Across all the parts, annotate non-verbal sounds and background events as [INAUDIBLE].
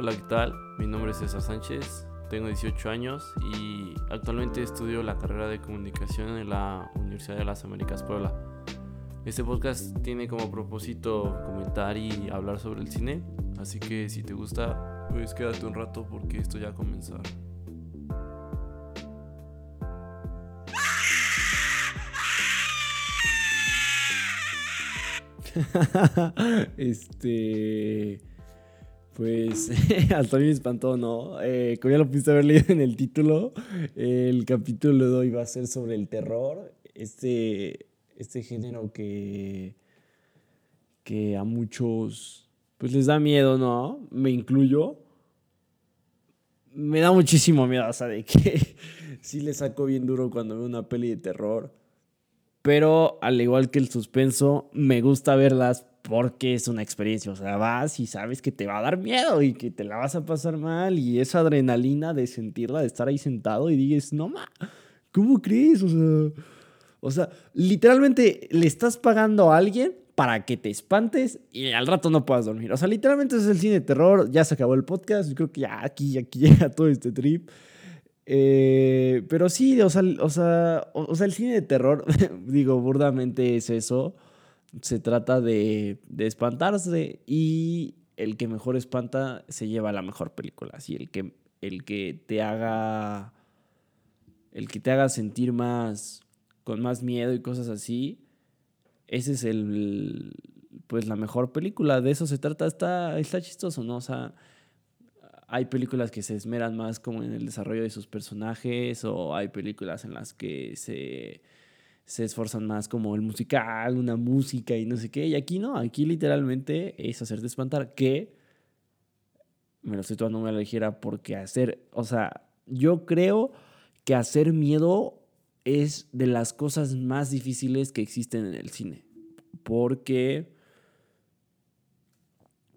Hola, ¿qué tal? Mi nombre es César Sánchez, tengo 18 años y actualmente estudio la carrera de comunicación en la Universidad de las Américas Puebla. Este podcast tiene como propósito comentar y hablar sobre el cine, así que si te gusta, pues quédate un rato porque esto ya ha comenzado. [LAUGHS] este. Pues [LAUGHS] hasta a mí me espantó, ¿no? Eh, como ya lo pudiste haber leído en el título, el capítulo de hoy va a ser sobre el terror. Este, este género que, que a muchos pues les da miedo, ¿no? Me incluyo. Me da muchísimo miedo, o sea, de que [LAUGHS] sí le saco bien duro cuando veo una peli de terror. Pero al igual que el suspenso, me gusta verlas porque es una experiencia. O sea, vas y sabes que te va a dar miedo y que te la vas a pasar mal. Y esa adrenalina de sentirla, de estar ahí sentado y dices, no ma, ¿cómo crees? O sea, o sea, literalmente le estás pagando a alguien para que te espantes y al rato no puedas dormir. O sea, literalmente es el cine de terror. Ya se acabó el podcast. Yo creo que ya aquí, aquí [LAUGHS] llega todo este trip. Eh, pero sí, o sea, o sea, o sea, el cine de terror, [LAUGHS] digo, burdamente es eso se trata de, espantarse y el que mejor espanta se lleva la mejor película. Así, el que, el que te haga. El que te haga sentir más. con más miedo y cosas así. Ese es el. Pues la mejor película. De eso se trata. Está, está chistoso, ¿no? O sea. Hay películas que se esmeran más como en el desarrollo de sus personajes. O hay películas en las que se se esforzan más como el musical, una música y no sé qué. Y aquí no, aquí literalmente es hacerte espantar, que me lo estoy tomando muy a la ligera porque hacer, o sea, yo creo que hacer miedo es de las cosas más difíciles que existen en el cine. Porque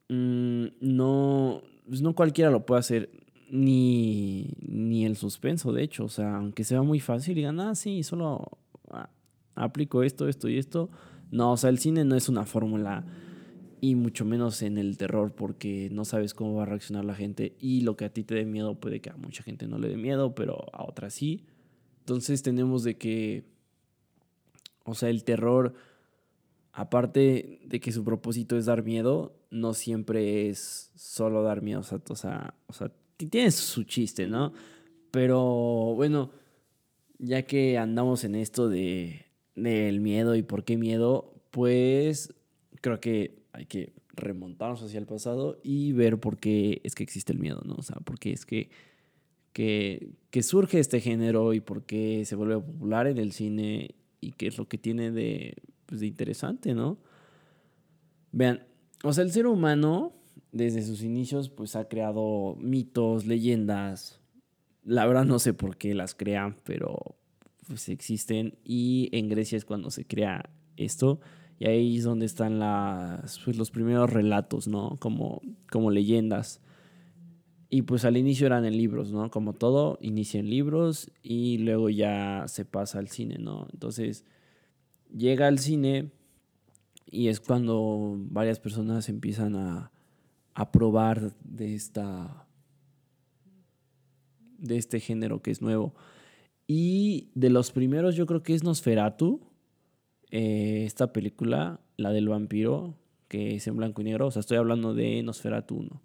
mm, no, pues no cualquiera lo puede hacer. Ni, ni el suspenso, de hecho. O sea, aunque sea muy fácil, digan, ah, sí, solo aplico esto, esto y esto. No, o sea, el cine no es una fórmula y mucho menos en el terror porque no sabes cómo va a reaccionar la gente y lo que a ti te dé miedo puede que a mucha gente no le dé miedo, pero a otras sí. Entonces tenemos de que, o sea, el terror, aparte de que su propósito es dar miedo, no siempre es solo dar miedo, o sea, o sea, o sea tiene su chiste, ¿no? Pero bueno, ya que andamos en esto de del miedo y por qué miedo, pues creo que hay que remontarnos hacia el pasado y ver por qué es que existe el miedo, ¿no? O sea, por qué es que, que, que surge este género y por qué se vuelve popular en el cine y qué es lo que tiene de, pues, de interesante, ¿no? Vean, o sea, el ser humano desde sus inicios pues ha creado mitos, leyendas. La verdad no sé por qué las crean, pero pues existen y en Grecia es cuando se crea esto y ahí es donde están pues, los primeros relatos, ¿no? Como, como leyendas. Y pues al inicio eran en libros, ¿no? Como todo, inicia en libros y luego ya se pasa al cine, ¿no? Entonces llega al cine y es cuando varias personas empiezan a, a probar de esta de este género que es nuevo. Y de los primeros yo creo que es Nosferatu, eh, esta película, la del vampiro, que es en blanco y negro. O sea, estoy hablando de Nosferatu 1.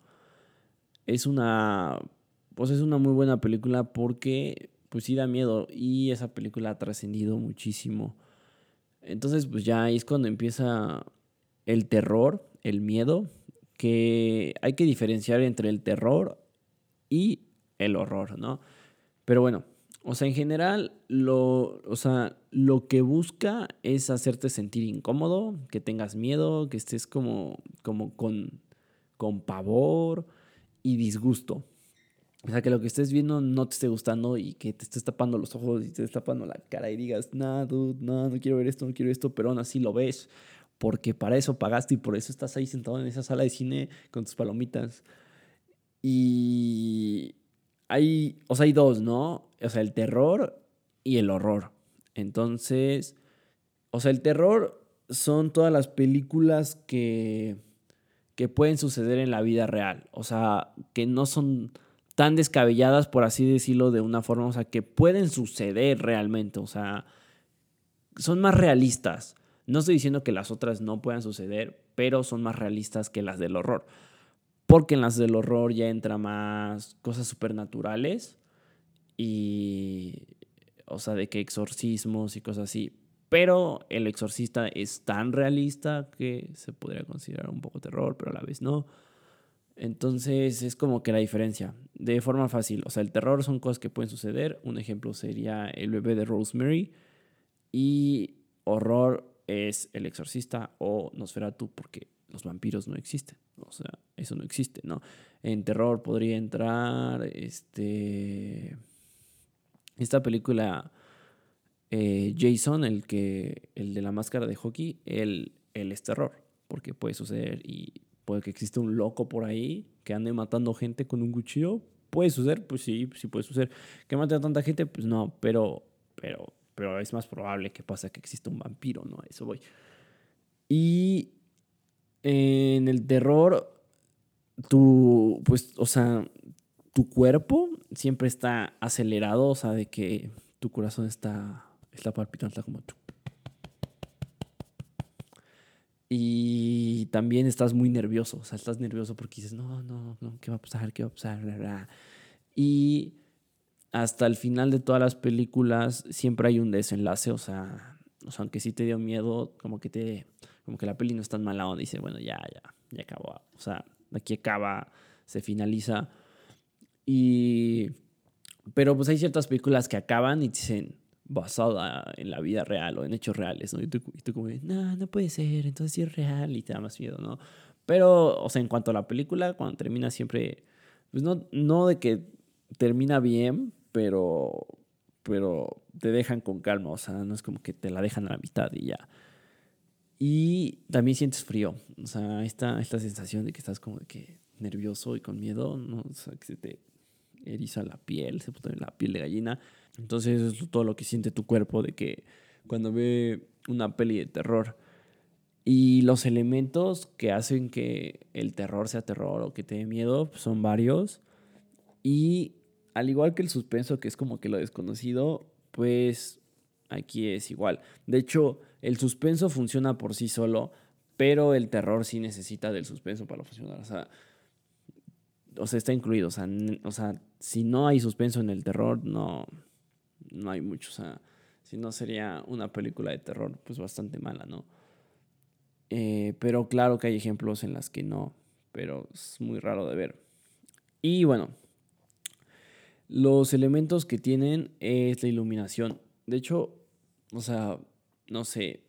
Es una, pues es una muy buena película porque pues sí da miedo y esa película ha trascendido muchísimo. Entonces pues ya es cuando empieza el terror, el miedo, que hay que diferenciar entre el terror y el horror, ¿no? Pero bueno, o sea, en general, lo, o sea, lo que busca es hacerte sentir incómodo, que tengas miedo, que estés como, como con, con pavor y disgusto. O sea, que lo que estés viendo no te esté gustando y que te estés tapando los ojos y te estés tapando la cara y digas, no, dude, no, no quiero ver esto, no quiero esto, pero aún así lo ves, porque para eso pagaste y por eso estás ahí sentado en esa sala de cine con tus palomitas. Y hay, o sea, hay dos, ¿no? O sea, el terror y el horror. Entonces, o sea, el terror son todas las películas que, que pueden suceder en la vida real. O sea, que no son tan descabelladas, por así decirlo, de una forma, o sea, que pueden suceder realmente. O sea, son más realistas. No estoy diciendo que las otras no puedan suceder, pero son más realistas que las del horror. Porque en las del horror ya entra más cosas supernaturales y, o sea, de que exorcismos y cosas así. Pero el exorcista es tan realista que se podría considerar un poco terror, pero a la vez no. Entonces es como que la diferencia, de forma fácil. O sea, el terror son cosas que pueden suceder. Un ejemplo sería el bebé de Rosemary. Y horror es el exorcista o Nosferatu porque los vampiros no existen. O sea, eso no existe, ¿no? En terror podría entrar este esta película eh, Jason, el que el de la máscara de hockey, él, él es terror, porque puede suceder y puede que exista un loco por ahí que ande matando gente con un cuchillo. Puede suceder, pues sí, sí puede suceder. Que mate a tanta gente, pues no, pero, pero, pero es más probable que pase que exista un vampiro, ¿no? A eso voy. Y en el terror, tu, pues, o sea, tu cuerpo siempre está acelerado, o sea, de que tu corazón está está palpitando, está como... Y también estás muy nervioso, o sea, estás nervioso porque dices, no, no, no, ¿qué va a pasar? ¿Qué va a pasar? Y hasta el final de todas las películas siempre hay un desenlace, o sea, o sea, aunque sí te dio miedo, como que te, como que la peli no es tan mala, o dice, bueno, ya, ya, ya acabó, o sea, aquí acaba, se finaliza. Y, pero pues hay ciertas películas que acaban y dicen, basada en la vida real o en hechos reales, ¿no? Y tú, como, no, no puede ser, entonces sí es real y te da más miedo, ¿no? Pero, o sea, en cuanto a la película, cuando termina siempre, pues no, no de que termina bien, pero, pero te dejan con calma, o sea, no es como que te la dejan a la mitad y ya. Y también sientes frío, o sea, esta, esta sensación de que estás como que nervioso y con miedo, ¿no? O sea, que se te eriza la piel, se pone la piel de gallina. Entonces es todo lo que siente tu cuerpo de que cuando ve una peli de terror y los elementos que hacen que el terror sea terror o que te dé miedo son varios y al igual que el suspenso que es como que lo desconocido, pues aquí es igual. De hecho, el suspenso funciona por sí solo, pero el terror sí necesita del suspenso para funcionar. O sea, está incluido. O sea, o sea, si no hay suspenso en el terror, no, no hay mucho. O sea, si no sería una película de terror, pues bastante mala, ¿no? Eh, pero claro que hay ejemplos en las que no, pero es muy raro de ver. Y bueno, los elementos que tienen es la iluminación. De hecho, o sea, no sé,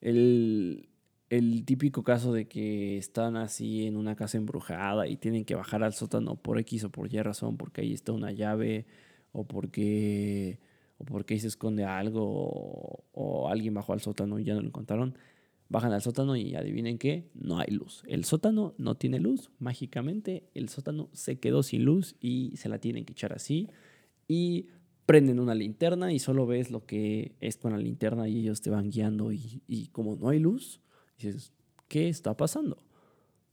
el, el típico caso de que están así en una casa embrujada y tienen que bajar al sótano por X o por Y razón, porque ahí está una llave o porque, o porque ahí se esconde algo o, alguien bajó al sótano y ya no lo encontraron. Bajan al sótano y adivinen qué, no hay luz. El sótano no tiene luz, mágicamente el sótano se quedó sin luz y se la tienen que echar así. Y prenden una linterna y solo ves lo que es con la linterna y ellos te van guiando y, y como no hay luz, dices, ¿qué está pasando?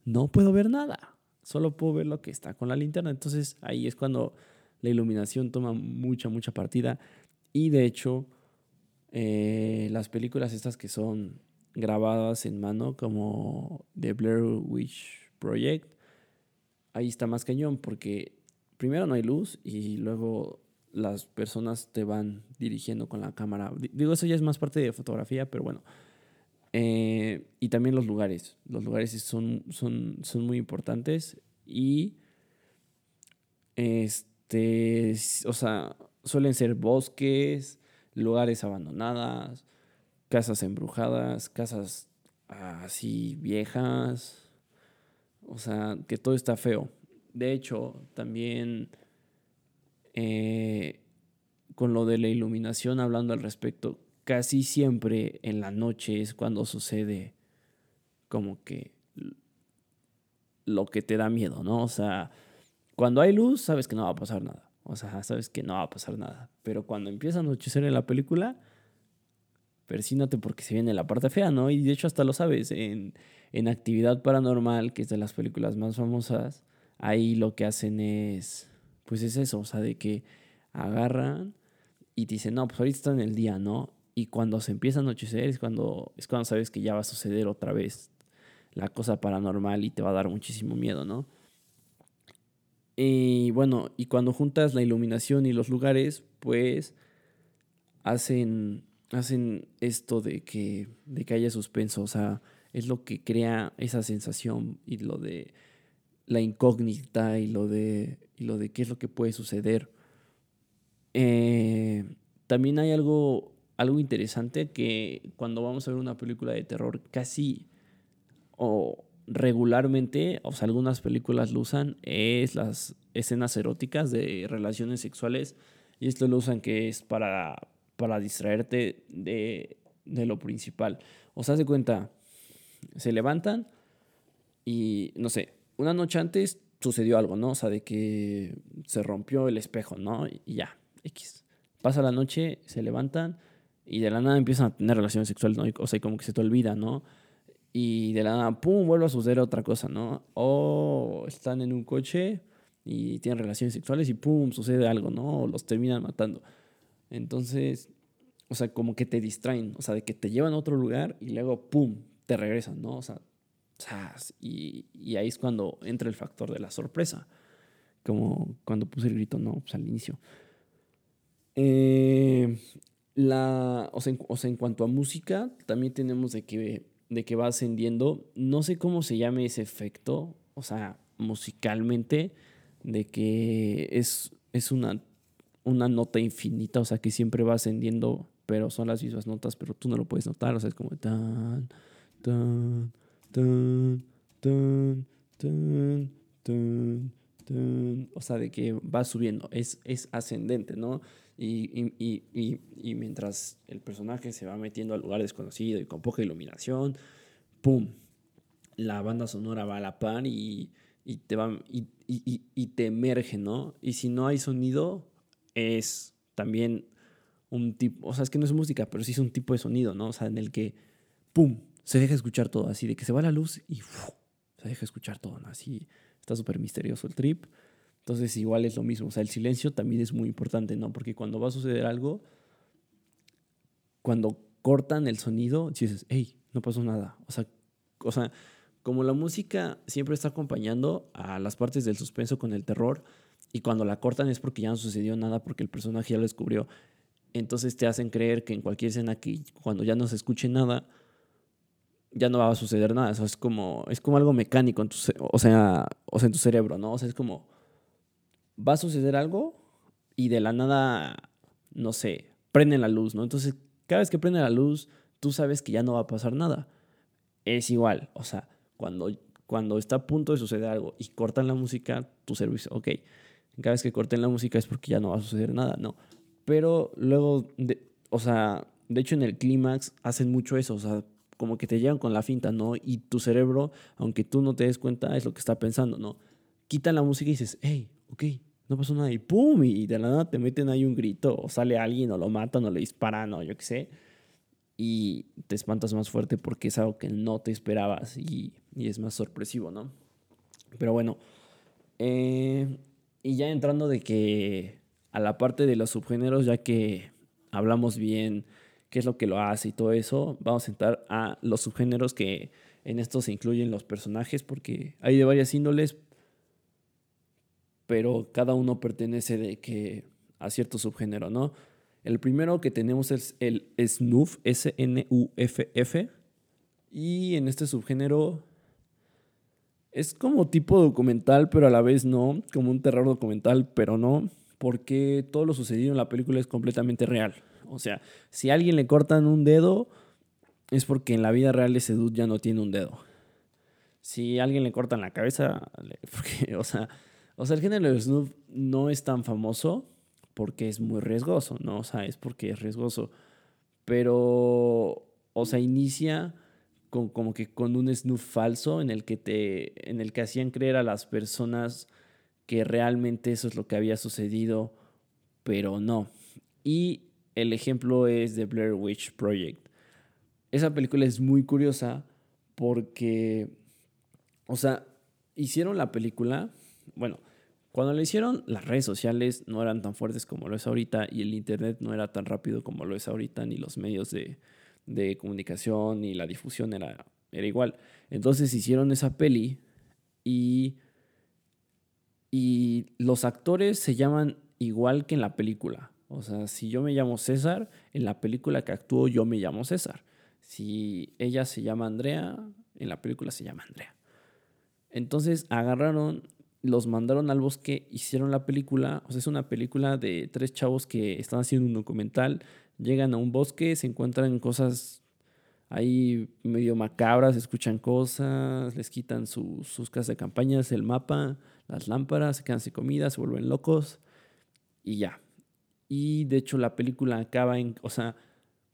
No puedo ver nada, solo puedo ver lo que está con la linterna. Entonces ahí es cuando la iluminación toma mucha, mucha partida. Y de hecho, eh, las películas estas que son grabadas en mano, como The Blair Witch Project, ahí está más cañón porque primero no hay luz y luego las personas te van dirigiendo con la cámara. Digo, eso ya es más parte de fotografía, pero bueno, eh, y también los lugares. Los lugares son, son, son muy importantes y este, o sea, suelen ser bosques, lugares abandonadas, casas embrujadas, casas así viejas. O sea, que todo está feo. De hecho, también eh, con lo de la iluminación, hablando al respecto, casi siempre en la noche es cuando sucede como que lo que te da miedo, ¿no? O sea, cuando hay luz, sabes que no va a pasar nada. O sea, sabes que no va a pasar nada. Pero cuando empieza a anochecer en la película, persínate porque se viene la parte fea, ¿no? Y de hecho hasta lo sabes. En, en Actividad Paranormal, que es de las películas más famosas, ahí lo que hacen es, pues es eso, o sea, de que agarran y te dicen, no, pues ahorita está en el día, ¿no? Y cuando se empieza a anochecer es cuando, es cuando sabes que ya va a suceder otra vez la cosa paranormal y te va a dar muchísimo miedo, ¿no? Y bueno, y cuando juntas la iluminación y los lugares, pues hacen, hacen esto de que, de que haya suspenso, o sea, es lo que crea esa sensación y lo de la incógnita y lo de, y lo de qué es lo que puede suceder. Eh, también hay algo, algo interesante que cuando vamos a ver una película de terror casi o regularmente, o sea, algunas películas lo usan, es las escenas eróticas de relaciones sexuales y esto lo usan que es para, para distraerte de, de lo principal. O sea, se cuenta, se levantan y, no sé, una noche antes sucedió algo, ¿no? O sea, de que se rompió el espejo, ¿no? Y ya, X. Pasa la noche, se levantan y de la nada empiezan a tener relaciones sexuales, ¿no? O sea, como que se te olvida, ¿no? Y de la nada, pum, vuelve a suceder otra cosa, ¿no? O están en un coche y tienen relaciones sexuales y pum, sucede algo, ¿no? O los terminan matando. Entonces, o sea, como que te distraen, o sea, de que te llevan a otro lugar y luego, pum, te regresan, ¿no? O sea, y, ahí es cuando entra el factor de la sorpresa, como cuando puse el grito, no, pues al inicio. Eh, la, o sea, en, cuanto a música, también tenemos de que, de que va ascendiendo. No sé cómo se llame ese efecto, o sea, musicalmente, de que es, es una, una nota infinita, o sea, que siempre va ascendiendo, pero son las mismas notas, pero tú no lo puedes notar, o sea, es como tan, tan, tan, tan, tan, o sea, de que va subiendo, es, es ascendente, ¿no? Y, y, y, y, mientras el personaje se va metiendo al lugar desconocido y con poca iluminación, ¡pum! La banda sonora va a la par y, te, va, y, te emerge, ¿no? Y si no hay sonido, es también un tipo, o sea, es que no es música, pero sí es un tipo de sonido, ¿no? O sea, en el que, ¡pum! Se deja escuchar todo, así de que se va la luz y se deja escuchar todo. Así está súper misterioso el trip. Entonces igual es lo mismo, o sea, el silencio también es muy importante, ¿no? Porque cuando va a suceder algo, cuando cortan el sonido, dices, hey, no pasó nada. O sea, o sea, como la música siempre está acompañando a las partes del suspenso con el terror, y cuando la cortan es porque ya no sucedió nada, porque el personaje ya lo descubrió. Entonces te hacen creer que en cualquier escena que cuando ya no se escuche nada, ya no va a suceder nada. Eso es como, es como algo mecánico en tu, o sea, o sea, en tu cerebro, ¿no? O sea, es como, va a suceder algo y de la nada, no sé, prende la luz, ¿no? Entonces, cada vez que prende la luz, tú sabes que ya no va a pasar nada. Es igual, o sea, cuando, cuando está a punto de suceder algo y cortan la música, tu servicio, ok, cada vez que corten la música es porque ya no va a suceder nada, no. Pero luego, o sea, de hecho en el clímax hacen mucho eso, o sea, como que te llegan con la finta, ¿no? Y tu cerebro, aunque tú no te des cuenta, es lo que está pensando, ¿no? Quitan la música y dices, hey, ok, no pasó nada y ¡pum! Y de la nada te meten ahí un grito, o sale alguien, o lo matan, o le disparan, o yo qué sé. Y te espantas más fuerte porque es algo que no te esperabas y, es más sorpresivo, ¿no? Pero bueno, eh, y ya entrando de que a la parte de los subgéneros, ya que hablamos bien qué es lo que lo hace y todo eso, vamos a entrar a los subgéneros que en esto se incluyen los personajes porque hay de varias índoles, pero cada uno pertenece de que a cierto subgénero, ¿no? El primero que tenemos es el snuff, S-N-U-F-F, y en este subgénero es como tipo documental, pero a la vez no, como un terror documental, pero no, porque todo lo sucedido en la película es completamente real. O sea, si a alguien le cortan un dedo, es porque en la vida real ese dude ya no tiene un dedo. Si a alguien le cortan la cabeza, [LAUGHS] o sea, o sea, el género de snuff no es tan famoso porque es muy riesgoso, ¿no? O sea, es porque es riesgoso. Pero, o sea, inicia con, como que con un snuff falso en el que te, en el que hacían creer a las personas que realmente eso es lo que había sucedido, pero no. Y el ejemplo es de Blair Witch Project. Esa película es muy curiosa porque, o sea, hicieron la película, bueno, cuando la hicieron, las redes sociales no eran tan fuertes como lo es ahorita y el Internet no era tan rápido como lo es ahorita, ni los medios de, de comunicación ni la difusión era, era igual. Entonces hicieron esa peli y, y los actores se llaman igual que en la película. O sea, si yo me llamo César, en la película que actúo yo me llamo César. Si ella se llama Andrea, en la película se llama Andrea. Entonces agarraron, los mandaron al bosque, hicieron la película. O sea, es una película de tres chavos que están haciendo un documental, llegan a un bosque, se encuentran cosas ahí medio macabras, escuchan cosas, les quitan sus casas de campañas, el mapa, las lámparas, se quedan sin comida, se vuelven locos y ya. Y de hecho la película acaba en, o sea,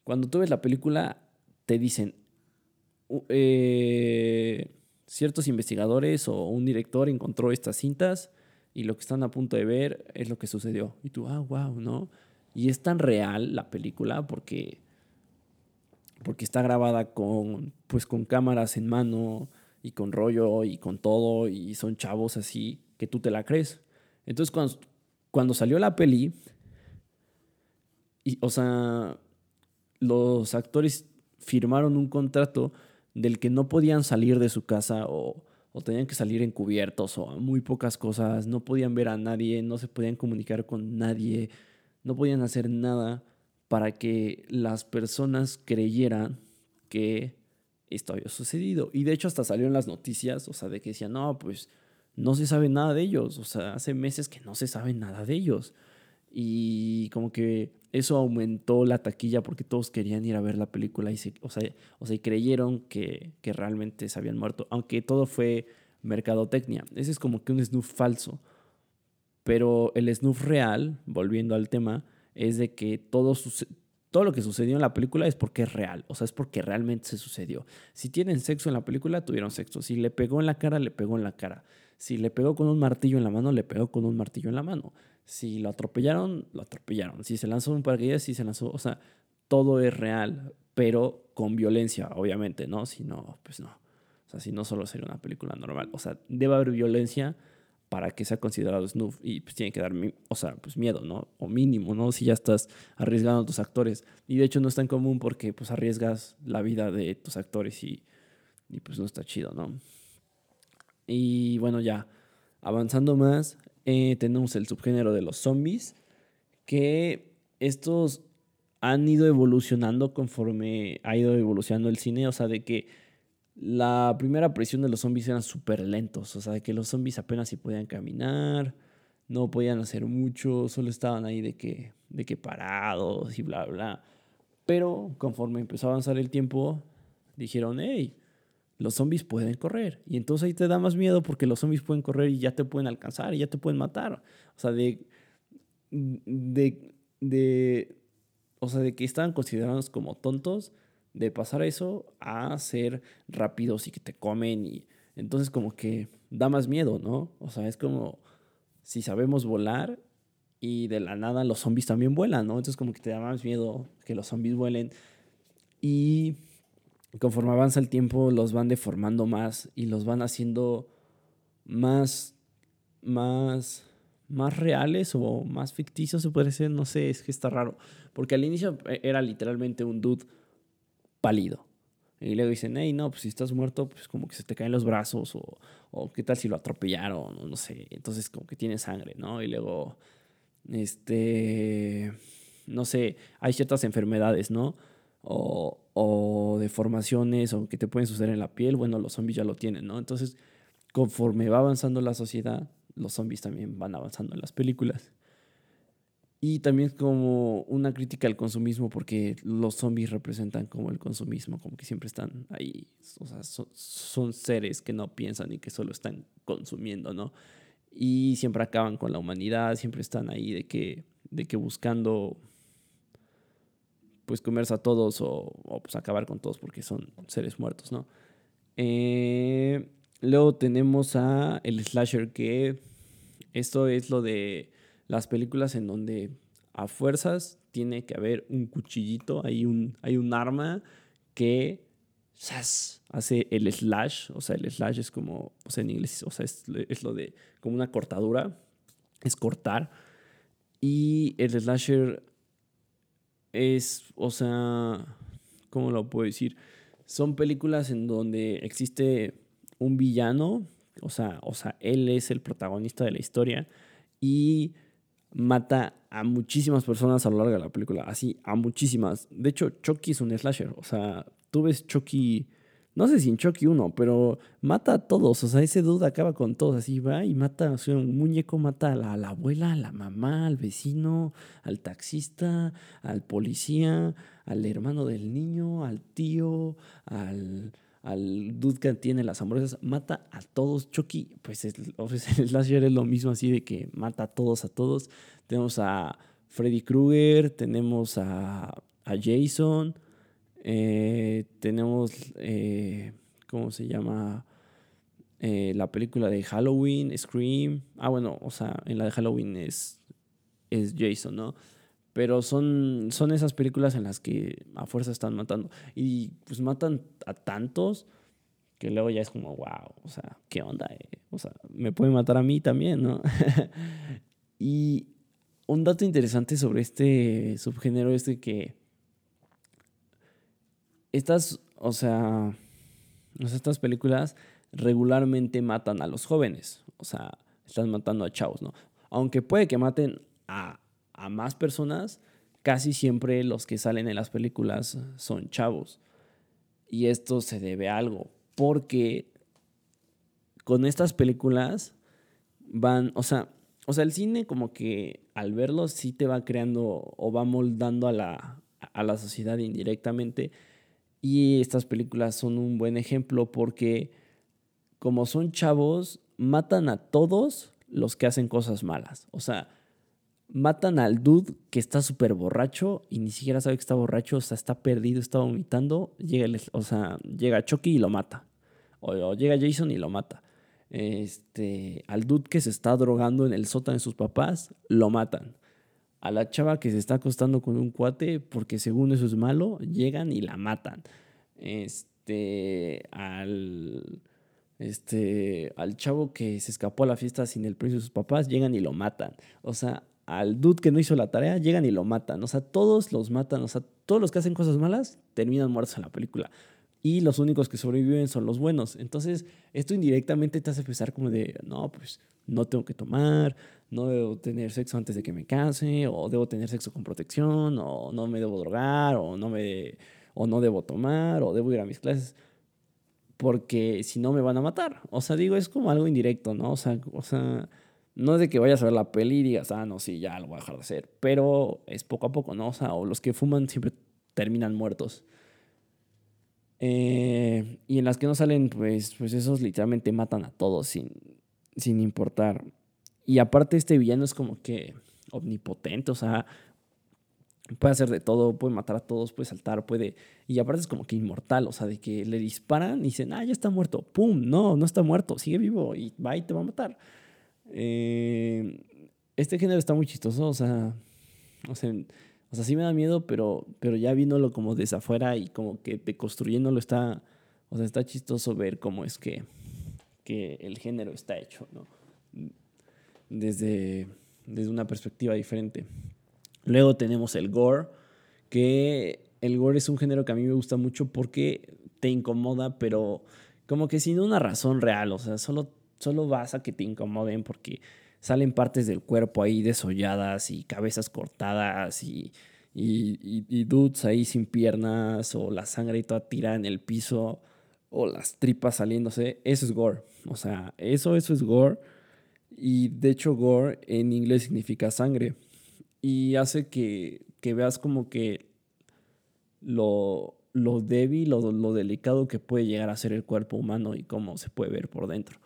cuando tú ves la película te dicen, eh, ciertos investigadores o un director encontró estas cintas y lo que están a punto de ver es lo que sucedió. Y tú, ah, wow, ¿no? Y es tan real la película porque, porque está grabada con, pues, con cámaras en mano y con rollo y con todo y son chavos así que tú te la crees. Entonces cuando, cuando salió la peli, o sea, los actores firmaron un contrato del que no podían salir de su casa o, o, tenían que salir encubiertos o muy pocas cosas, no podían ver a nadie, no se podían comunicar con nadie, no podían hacer nada para que las personas creyeran que esto había sucedido. Y de hecho hasta salieron las noticias, o sea, de que decían, no, pues no se sabe nada de ellos, o sea, hace meses que no se sabe nada de ellos. Y como que eso aumentó la taquilla porque todos querían ir a ver la película y se, o sea, o sea, creyeron que, que realmente se habían muerto, aunque todo fue mercadotecnia. Ese es como que un snuff falso. Pero el snuff real, volviendo al tema, es de que todo, todo lo que sucedió en la película es porque es real, o sea, es porque realmente se sucedió. Si tienen sexo en la película, tuvieron sexo. Si le pegó en la cara, le pegó en la cara. Si le pegó con un martillo en la mano, le pegó con un martillo en la mano. Si lo atropellaron, lo atropellaron. Si se lanzó un paracaídas, sí se lanzó. O sea, todo es real, pero con violencia, obviamente, ¿no? Si no, pues no. O sea, si no solo sería una película normal. O sea, debe haber violencia para que sea considerado snuff y pues tiene que dar, pues miedo, ¿no? O mínimo, ¿no? Si ya estás arriesgando a tus actores. Y de hecho no es tan común porque pues arriesgas la vida de tus actores y, y pues no está chido, ¿no? Y bueno, ya avanzando más, eh, tenemos el subgénero de los zombies, que estos han ido evolucionando conforme ha ido evolucionando el cine, o sea, de que la primera aparición de los zombies eran súper lentos, o sea, que los zombies apenas si podían caminar, no podían hacer mucho, solo estaban ahí de que, de que parados y bla, bla. Pero conforme empezó a avanzar el tiempo, dijeron, hey, los zombies pueden correr. Y entonces ahí te da más miedo porque los zombies pueden correr y ya te pueden alcanzar y ya te pueden matar. O sea, de. de. de o sea, de que estaban considerados como tontos, de pasar eso a ser rápidos y que te comen. Y entonces, como que da más miedo, ¿no? O sea, es como si sabemos volar y de la nada los zombies también vuelan, ¿no? Entonces, como que te da más miedo que los zombies vuelen. Y conforme avanza el tiempo los van deformando más y los van haciendo más, más, más reales o más ficticios, se puede decir, no sé, es que está raro. Porque al inicio eh, era literalmente un dude pálido. Y luego dicen, hey, no, pues si estás muerto, pues como que se te caen los brazos, o, o qué tal si lo atropellaron, o no sé. Entonces, como que tiene sangre, ¿no? Y luego, este, no sé, hay ciertas enfermedades, ¿no? O, o deformaciones o que te pueden suceder en la piel, bueno, los zombies ya lo tienen, ¿no? Entonces, conforme va avanzando la sociedad, los zombies también van avanzando en las películas. Y también como una crítica al consumismo, porque los zombies representan como el consumismo, como que siempre están ahí, o sea, son, seres que no piensan y que solo están consumiendo, ¿no? Y siempre acaban con la humanidad, siempre están ahí de que, de que buscando pues comerse a todos o, pues acabar con todos porque son seres muertos, ¿no? Eh, luego tenemos a el slasher que esto es lo de las películas en donde a fuerzas tiene que haber un cuchillito, hay un, hay un arma que hace el slash, o sea, el slash es como, o sea, en inglés, o sea, es, es lo de como una cortadura, es cortar. Y el slasher es, o sea, ¿cómo lo puedo decir? Son películas en donde existe un villano, o sea, o sea, él es el protagonista de la historia y mata a muchísimas personas a lo largo de la película, así, a muchísimas. De hecho, Chucky es un slasher, o sea, tú ves Chucky, no sé si en Chucky 1, pero mata a todos, o sea, ese dude acaba con todos, así va y mata, o un muñeco mata a la, a la abuela, a la mamá, al vecino, al taxista, al policía, al hermano del niño, al tío, al al dude tiene las hamburguesas, mata a todos. Chucky, pues el, [LAUGHS] el slasher es lo mismo, así de que mata a todos, a todos. Tenemos a Freddy Krueger, tenemos a, a Jason, eh, tenemos, eh, ¿cómo se llama? Eh, la película de Halloween, Scream. Ah, bueno, o sea, en la de Halloween es, es Jason, ¿no? Pero son, son esas películas en las que a fuerza están matando. Y pues matan a tantos que luego ya es como, wow, o sea, ¿qué onda? Eh? O sea, me puede matar a mí también, ¿no? [LAUGHS] y un dato interesante sobre este subgénero es de que estas, o sea, estas películas regularmente matan a los jóvenes, o sea, están matando a chavos, ¿no? Aunque puede que maten a a más personas, casi siempre los que salen en las películas son chavos. Y esto se debe a algo, porque con estas películas van, o sea, o sea, el cine como que al verlos sí te va creando o va moldando a la, a la sociedad indirectamente. Y estas películas son un buen ejemplo porque como son chavos, matan a todos los que hacen cosas malas. O sea, matan al dude que está súper borracho y ni siquiera sabe que está borracho, o sea, está perdido, está vomitando. Llega, o sea, llega Chucky y lo mata. O, llega Jason y lo mata. Este, al dude que se está drogando en el sótano de sus papás, lo matan. A la chava que se está acostando con un cuate porque según eso es malo, llegan y la matan. Este, al este, al chavo que se escapó a la fiesta sin el precio de sus papás, llegan y lo matan. O sea, al dude que no hizo la tarea, llegan y lo matan. O sea, todos los matan. O sea, todos los que hacen cosas malas terminan muertos en la película. Y los únicos que sobreviven son los buenos. Entonces, esto indirectamente te hace pensar como de, no, pues no tengo que tomar, no debo tener sexo antes de que me case, o debo tener sexo con protección, o no me debo drogar, o no, me, o no debo tomar, o debo ir a mis clases, porque si no me van a matar. O sea, digo, es como algo indirecto, ¿no? O sea, o sea no es de que vayas a ver la peli y digas, ah, no, sí, ya lo voy a dejar de hacer. Pero es poco a poco, ¿no? O sea, o los que fuman siempre terminan muertos. Eh, y en las que no salen, pues, pues esos literalmente matan a todos sin, sin importar. Y aparte este villano es como que omnipotente, o sea, puede hacer de todo, puede matar a todos, puede saltar, puede... Y aparte es como que inmortal, o sea, de que le disparan y dicen, ah, ya está muerto, ¡pum! No, no está muerto, sigue vivo y va y te va a matar. Eh, este género está muy chistoso, o sea, o sea, o sea, sí me da miedo, pero, pero ya viéndolo como desde afuera y como que deconstruyéndolo está, o sea, está chistoso ver cómo es que, que el género está hecho, ¿no? Desde, desde una perspectiva diferente. Luego tenemos el gore, que el gore es un género que a mí me gusta mucho porque te incomoda, pero como que sin una razón real, o sea, solo solo vas a que te incomoden porque salen partes del cuerpo ahí desolladas y cabezas cortadas y, y, dudes ahí sin piernas o la sangre toda tirada en el piso o las tripas saliéndose. Eso es gore. O sea, eso, eso es gore. Y de hecho gore en inglés significa sangre. Y hace que, veas como que lo, lo débil, lo, lo delicado que puede llegar a ser el cuerpo humano y cómo se puede ver por dentro.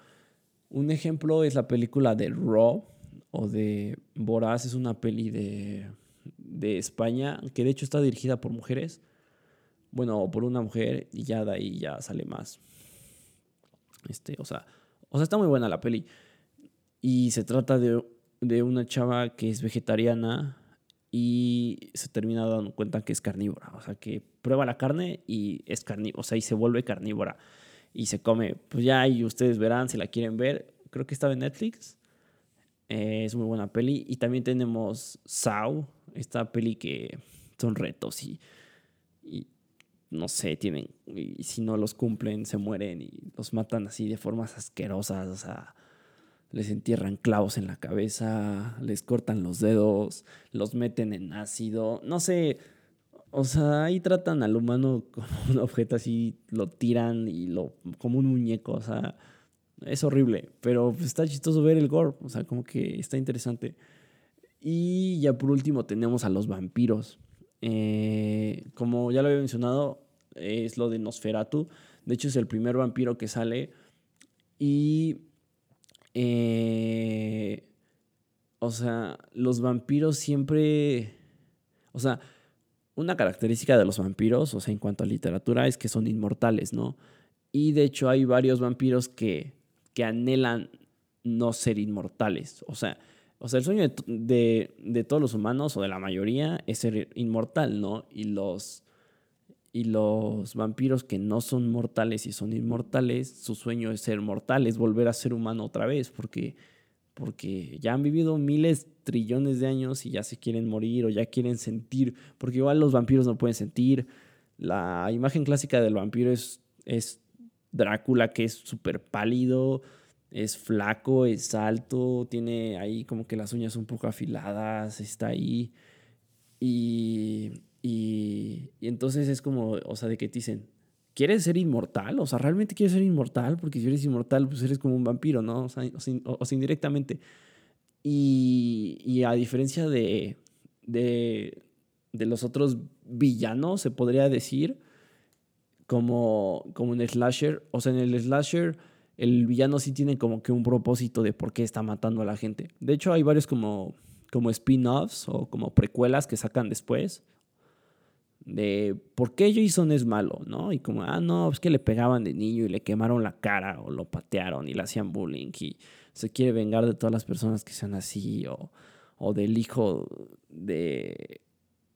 Un ejemplo es la película de Raw o de Boraz, es una peli de, de España que de hecho está dirigida por mujeres. Bueno, por una mujer y ya de ahí ya sale más. Este, o sea, o sea, está muy buena la peli. Y se trata de, de una chava que es vegetariana y se termina dando cuenta que es carnívora. O sea, que prueba la carne y es carnívora. O sea, y se vuelve carnívora y se come. Pues ya y ustedes verán si la quieren ver. Creo que estaba en Netflix. Eh, es muy buena peli. Y también tenemos Saw, esta peli que son retos y, y no sé, tienen, y si no los cumplen, se mueren y los matan así de formas asquerosas. O sea, les entierran clavos en la cabeza, les cortan los dedos, los meten en ácido, no sé, o sea, ahí tratan al humano como [LAUGHS] un objeto así, lo tiran y lo como un muñeco, o sea, es horrible, pero pues, está chistoso ver el gore, o sea, como que está interesante. Y ya por último tenemos a los vampiros. Eh, como ya lo había mencionado, es lo de Nosferatu. De hecho, es el primer vampiro que sale. Y eh, o sea, los vampiros siempre... O sea, una característica de los vampiros, o sea, en cuanto a literatura, es que son inmortales, ¿no? Y de hecho hay varios vampiros que, que anhelan no ser inmortales. O sea, o sea el sueño de, de, todos los humanos, o de la mayoría, es ser inmortal, ¿no? Y los, y los vampiros que no son mortales y son inmortales, su sueño es ser mortales, volver a ser humano otra vez, porque, porque ya han vivido miles, trillones de años y ya se quieren morir o ya quieren sentir, porque igual los vampiros no pueden sentir. La imagen clásica del vampiro es, es Drácula, que es súper pálido, es flaco, es alto, tiene ahí como que las uñas un poco afiladas, está ahí. Y y, entonces es como, o sea, de que te dicen, ¿quieres ser inmortal? O sea, ¿realmente quieres ser inmortal? Porque si eres inmortal, pues eres como un vampiro, ¿no? O sea, o indirectamente. Y, a diferencia de, de, de, los otros villanos, se podría decir, como, como en el slasher, o sea, en el slasher el villano sí tiene como que un propósito de por qué está matando a la gente. De hecho, hay varios como, como spin-offs o como precuelas que sacan después, de por qué Jason es malo, ¿no? Y como, ah, no, es que le pegaban de niño y le quemaron la cara o lo patearon y le hacían bullying y se quiere vengar de todas las personas que sean así o, o del hijo de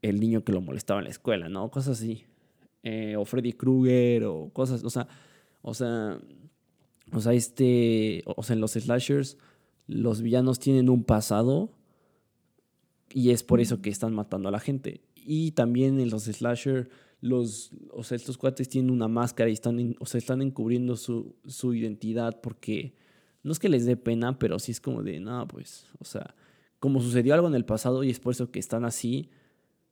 el niño que lo molestaba en la escuela, ¿no? Cosas así. Eh, o Freddy Krueger o cosas, o sea, o sea, o sea, este, o sea, en los slashers los villanos tienen un pasado y es por eso que están matando a la gente. Y también en los slasher, los, o sea, estos cuates tienen una máscara y están, o sea, están encubriendo su, su identidad porque no es que les dé pena, pero sí es como de, no, pues, o sea, como sucedió algo en el pasado y es por eso que están así,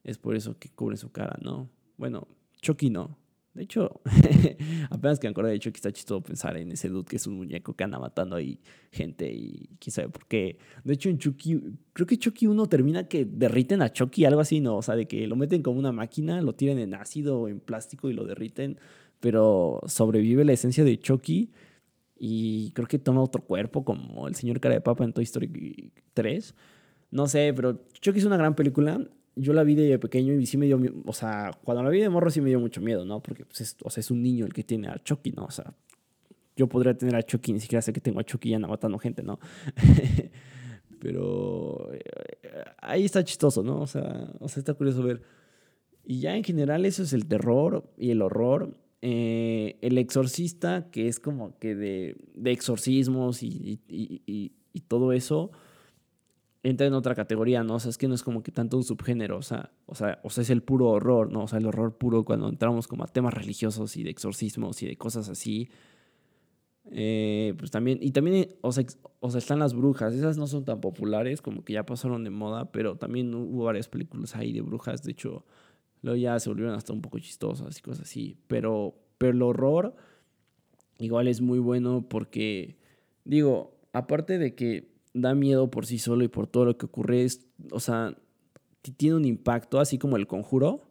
es por eso que cubren su cara, ¿no? Bueno, Chucky no, de hecho, [LAUGHS] apenas que me acuerdo de hecho que está chistoso pensar en ese dude que es un muñeco que anda matando ahí gente y quién sabe por qué. De hecho, en Chucky, creo que Chucky 1 termina que derriten a Chucky, algo así, ¿no? O sea, de que lo meten como una máquina, lo tiran en ácido o en plástico y lo derriten, pero sobrevive la esencia de Chucky y creo que toma otro cuerpo como el señor cara de papa en Toy Story 3. No sé, pero Chucky es una gran película yo la vi de pequeño y sí me dio, o sea, cuando la vi de morro sí me dio mucho miedo, ¿no? Porque pues, es, o sea, es un niño el que tiene a Chucky, ¿no? O sea, yo podría tener a Chucky, ni siquiera sé que tengo a Chucky y anda matando gente, ¿no? [LAUGHS] Pero eh, ahí está chistoso, ¿no? O sea, o sea, está curioso ver. Y ya en general eso es el terror y el horror. Eh, el exorcista, que es como que de, de exorcismos y, y, y, y todo eso entra en otra categoría, ¿no? O sea, es que no es como que tanto un subgénero, o sea, o sea, o sea, es el puro horror, ¿no? O sea, el horror puro cuando entramos como a temas religiosos y de exorcismos y de cosas así. Eh, pues también, y también, o sea, o sea, están las brujas, esas no son tan populares, como que ya pasaron de moda, pero también hubo varias películas ahí de brujas, de hecho, luego ya se volvieron hasta un poco chistosas y cosas así, pero, pero el horror igual es muy bueno porque, digo, aparte de que da miedo por sí solo y por todo lo que ocurre. Es, o sea, tiene un impacto, así como el conjuro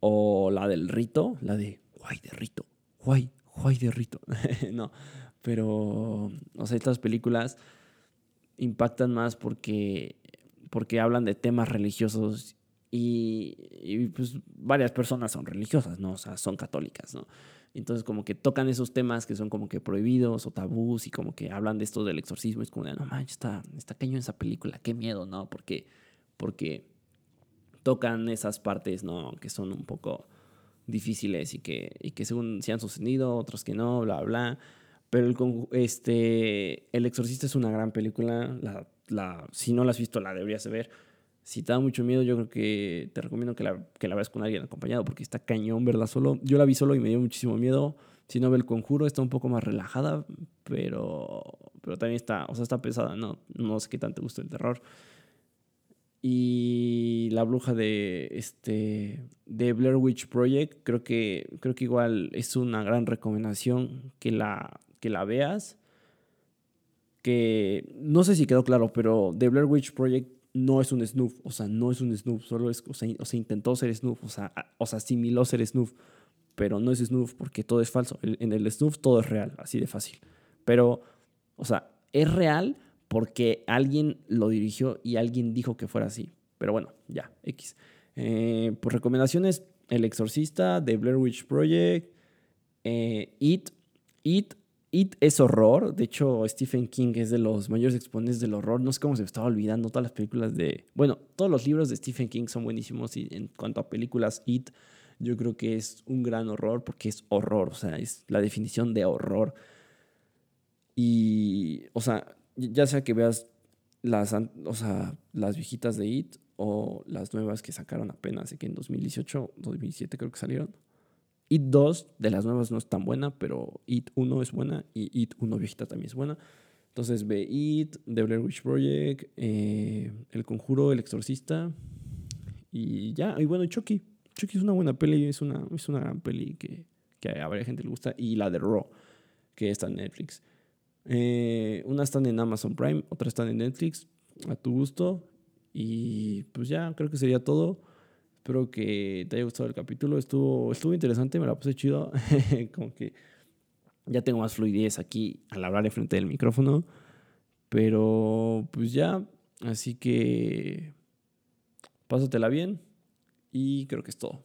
o la del rito, la de guay de rito, guay, guay de rito. [LAUGHS] no, pero, o sea, estas películas impactan más porque, porque hablan de temas religiosos y, pues varias personas son religiosas, ¿no? O sea, son católicas, ¿no? Entonces como que tocan esos temas que son como que prohibidos o tabús y como que hablan de esto del exorcismo. Es como no manches, está, está cañón esa película, qué miedo, ¿no? Porque, porque, tocan esas partes, ¿no? Que son un poco difíciles y que, y que según se han sucedido, otros que no, bla, bla. Pero el, este, el Exorcista es una gran película. La, la, si no la has visto, la deberías ver. Si te da mucho miedo, yo creo que te recomiendo que la, que la veas con alguien acompañado porque está cañón verla solo. Yo la vi solo y me dio muchísimo miedo. Si no ve el conjuro, está un poco más relajada, pero, pero también está, o sea, está pesada. No, no sé qué tanto te gusta el terror. Y la bruja de este de Blair Witch Project, creo que creo que igual es una gran recomendación que la que la veas. Que no sé si quedó claro, pero The Blair Witch Project no es un snoof, o sea, no es un snoof, solo es, o sea, intentó ser snoof, o sea, o sea, asimiló ser snoof, pero no es snoof porque todo es falso. En el snoof todo es real, así de fácil. Pero, o sea, es real, porque alguien lo dirigió y alguien dijo que fuera así. Pero bueno, ya, X. Eh, pues recomendaciones, El Exorcista, The Blair Witch Project, eh, It. It. It es horror. De hecho, Stephen King es de los mayores exponentes del horror. No sé cómo se me estaba olvidando todas las películas de... Bueno, todos los libros de Stephen King son buenísimos y en cuanto a películas, It yo creo que es un gran horror porque es horror. O sea, es la definición de horror. Y, o sea, ya sea que veas las, o sea, las viejitas de IT o las nuevas que sacaron apenas, que en 2018, 2017 creo que salieron. IT 2 de las nuevas no es tan buena, pero IT 1 es buena y IT 1 viejita también es buena. Entonces ve IT, The Blair Witch Project, eh, El Conjuro, El Exorcista y ya. Y bueno, Chucky. Chucky es una buena peli, es una, es una gran peli que, que a varias gente le gusta. Y la de Raw, que está en Netflix. Eh, unas están en Amazon Prime, otras están en Netflix, a tu gusto. Y pues ya, creo que sería todo. Espero que te haya gustado el capítulo. Estuvo, estuvo interesante, me la puse chido. [LAUGHS] Como que ya tengo más fluidez aquí al hablar frente del micrófono. Pero pues ya, así que pásatela bien. Y creo que es todo.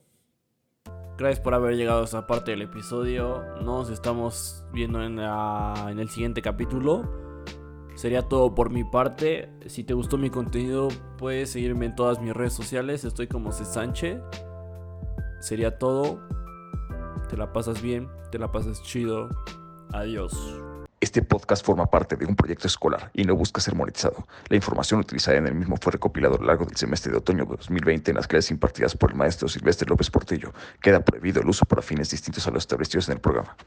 Gracias por haber llegado a esta parte del episodio. Nos estamos viendo en, en el siguiente capítulo. Sería todo por mi parte. Si te gustó mi contenido, puedes seguirme en todas mis redes sociales. Estoy como Cesanche. Sería todo. Te la pasas bien, te la pasas chido. Adiós. Este podcast forma parte de un proyecto escolar y no busca ser monetizado. La información utilizada en el mismo fue recopilada a lo largo del semestre de otoño de 2020 en las clases impartidas por el maestro Silvestre López Portillo. Queda prohibido el uso para fines distintos a los establecidos en el programa.